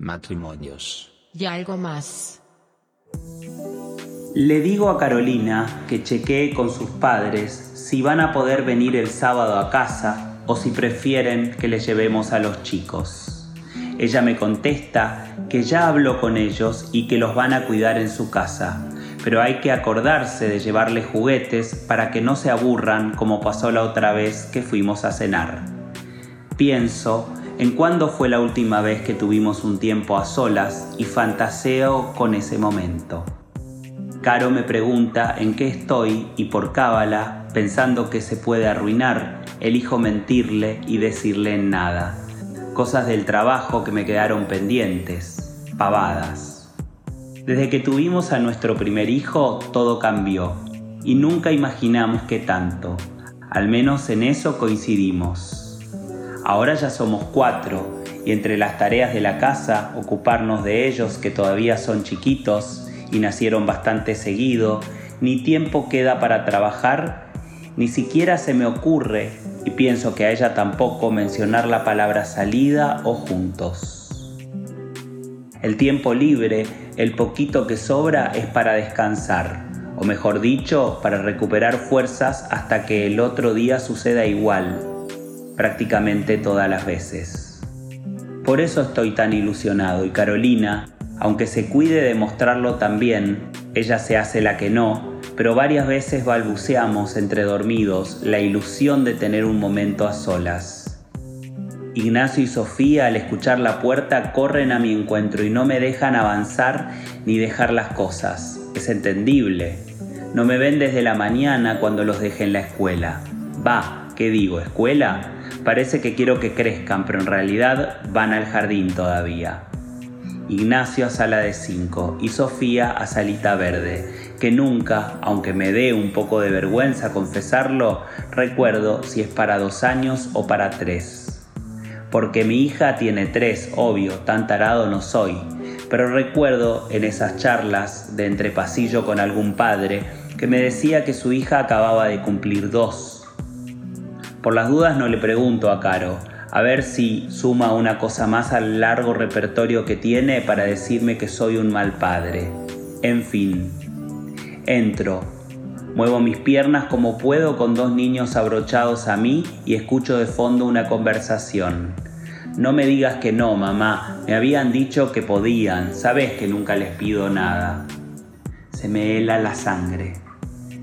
Matrimonios. Y algo más. Le digo a Carolina que chequee con sus padres si van a poder venir el sábado a casa o si prefieren que les llevemos a los chicos. Ella me contesta que ya habló con ellos y que los van a cuidar en su casa, pero hay que acordarse de llevarles juguetes para que no se aburran como pasó la otra vez que fuimos a cenar. Pienso en cuándo fue la última vez que tuvimos un tiempo a solas y fantaseo con ese momento. Caro me pregunta en qué estoy y por cábala, pensando que se puede arruinar, elijo mentirle y decirle nada. Cosas del trabajo que me quedaron pendientes, pavadas. Desde que tuvimos a nuestro primer hijo, todo cambió y nunca imaginamos que tanto. Al menos en eso coincidimos. Ahora ya somos cuatro y entre las tareas de la casa, ocuparnos de ellos que todavía son chiquitos, y nacieron bastante seguido, ni tiempo queda para trabajar, ni siquiera se me ocurre, y pienso que a ella tampoco, mencionar la palabra salida o juntos. El tiempo libre, el poquito que sobra, es para descansar, o mejor dicho, para recuperar fuerzas hasta que el otro día suceda igual, prácticamente todas las veces. Por eso estoy tan ilusionado y Carolina, aunque se cuide de mostrarlo también, ella se hace la que no, pero varias veces balbuceamos entre dormidos la ilusión de tener un momento a solas. Ignacio y Sofía al escuchar la puerta corren a mi encuentro y no me dejan avanzar ni dejar las cosas. Es entendible. No me ven desde la mañana cuando los deje en la escuela. Va, ¿qué digo? ¿Escuela? Parece que quiero que crezcan, pero en realidad van al jardín todavía. Ignacio a sala de 5 y Sofía a salita verde, que nunca, aunque me dé un poco de vergüenza confesarlo, recuerdo si es para dos años o para tres. Porque mi hija tiene tres, obvio, tan tarado no soy, pero recuerdo en esas charlas de entre pasillo con algún padre que me decía que su hija acababa de cumplir dos. Por las dudas no le pregunto a Caro, a ver si suma una cosa más al largo repertorio que tiene para decirme que soy un mal padre. En fin, entro, muevo mis piernas como puedo con dos niños abrochados a mí y escucho de fondo una conversación. No me digas que no, mamá, me habían dicho que podían, sabes que nunca les pido nada. Se me hela la sangre.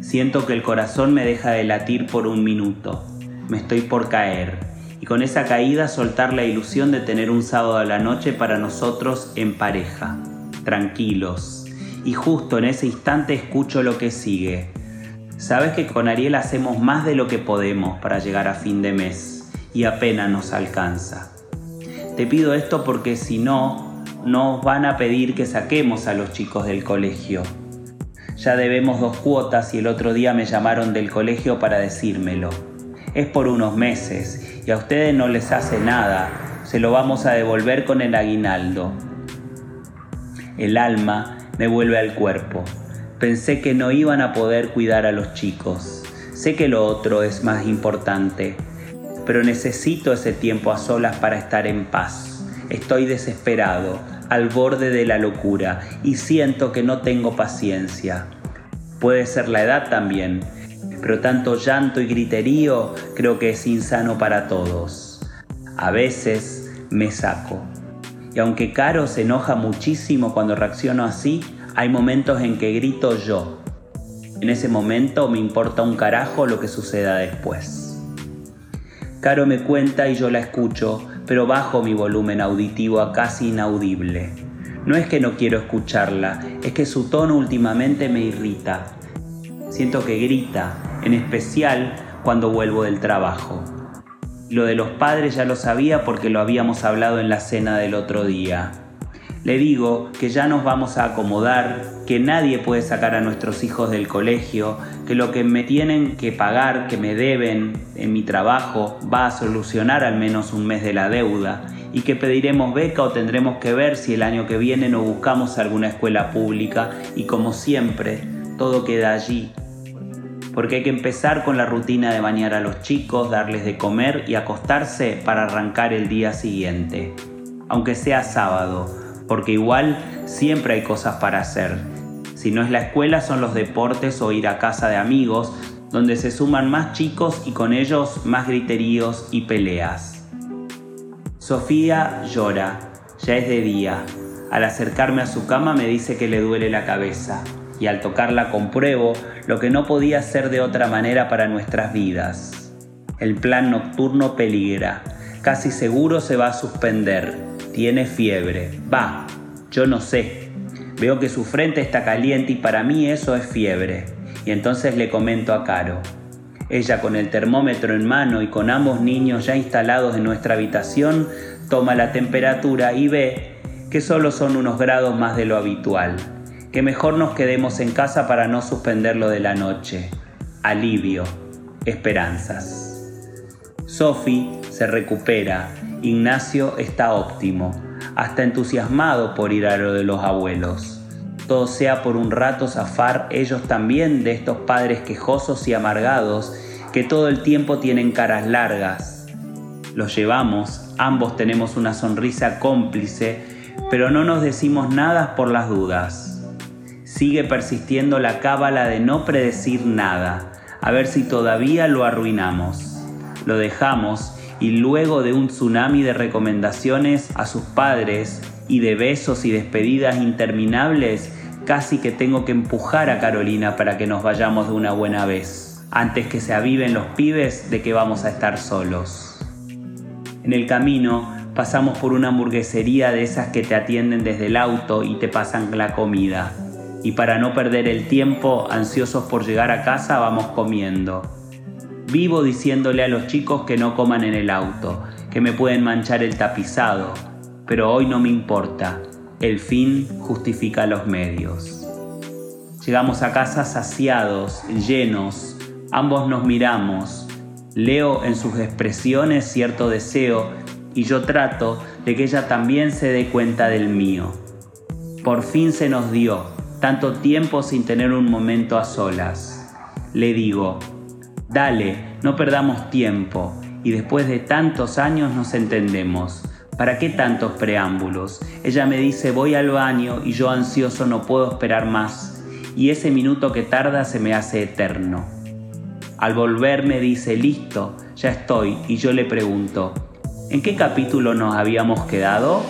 Siento que el corazón me deja de latir por un minuto. Me estoy por caer y con esa caída soltar la ilusión de tener un sábado a la noche para nosotros en pareja, tranquilos. Y justo en ese instante escucho lo que sigue. Sabes que con Ariel hacemos más de lo que podemos para llegar a fin de mes y apenas nos alcanza. Te pido esto porque si no, nos van a pedir que saquemos a los chicos del colegio. Ya debemos dos cuotas y el otro día me llamaron del colegio para decírmelo. Es por unos meses y a ustedes no les hace nada, se lo vamos a devolver con el aguinaldo. El alma me vuelve al cuerpo. Pensé que no iban a poder cuidar a los chicos. Sé que lo otro es más importante, pero necesito ese tiempo a solas para estar en paz. Estoy desesperado, al borde de la locura, y siento que no tengo paciencia. Puede ser la edad también, pero tanto llanto y griterío creo que es insano para todos. A veces me saco. Y aunque Caro se enoja muchísimo cuando reacciono así, hay momentos en que grito yo. En ese momento me importa un carajo lo que suceda después. Caro me cuenta y yo la escucho, pero bajo mi volumen auditivo a casi inaudible. No es que no quiero escucharla, es que su tono últimamente me irrita. Siento que grita, en especial cuando vuelvo del trabajo. Lo de los padres ya lo sabía porque lo habíamos hablado en la cena del otro día. Le digo que ya nos vamos a acomodar, que nadie puede sacar a nuestros hijos del colegio, que lo que me tienen que pagar, que me deben en mi trabajo, va a solucionar al menos un mes de la deuda y que pediremos beca o tendremos que ver si el año que viene nos buscamos alguna escuela pública y como siempre, todo queda allí porque hay que empezar con la rutina de bañar a los chicos, darles de comer y acostarse para arrancar el día siguiente, aunque sea sábado, porque igual siempre hay cosas para hacer. Si no es la escuela son los deportes o ir a casa de amigos, donde se suman más chicos y con ellos más griteríos y peleas. Sofía llora, ya es de día. Al acercarme a su cama me dice que le duele la cabeza y al tocarla compruebo lo que no podía ser de otra manera para nuestras vidas. El plan nocturno peligra, casi seguro se va a suspender, tiene fiebre, va, yo no sé. Veo que su frente está caliente y para mí eso es fiebre. Y entonces le comento a Caro. Ella con el termómetro en mano y con ambos niños ya instalados en nuestra habitación, toma la temperatura y ve que solo son unos grados más de lo habitual que mejor nos quedemos en casa para no suspender lo de la noche. Alivio, esperanzas. Sophie se recupera, Ignacio está óptimo, hasta entusiasmado por ir a lo de los abuelos. Todo sea por un rato zafar ellos también de estos padres quejosos y amargados que todo el tiempo tienen caras largas. Los llevamos, ambos tenemos una sonrisa cómplice, pero no nos decimos nada por las dudas sigue persistiendo la cábala de no predecir nada, a ver si todavía lo arruinamos. Lo dejamos y luego de un tsunami de recomendaciones a sus padres y de besos y despedidas interminables, casi que tengo que empujar a Carolina para que nos vayamos de una buena vez, antes que se aviven los pibes de que vamos a estar solos. En el camino pasamos por una hamburguesería de esas que te atienden desde el auto y te pasan la comida y para no perder el tiempo, ansiosos por llegar a casa, vamos comiendo. Vivo diciéndole a los chicos que no coman en el auto, que me pueden manchar el tapizado, pero hoy no me importa, el fin justifica los medios. Llegamos a casa saciados, llenos, ambos nos miramos, leo en sus expresiones cierto deseo y yo trato de que ella también se dé cuenta del mío. Por fin se nos dio, tanto tiempo sin tener un momento a solas. Le digo, dale, no perdamos tiempo, y después de tantos años nos entendemos. ¿Para qué tantos preámbulos? Ella me dice voy al baño y yo ansioso no puedo esperar más, y ese minuto que tarda se me hace eterno. Al volver me dice listo, ya estoy, y yo le pregunto, ¿en qué capítulo nos habíamos quedado?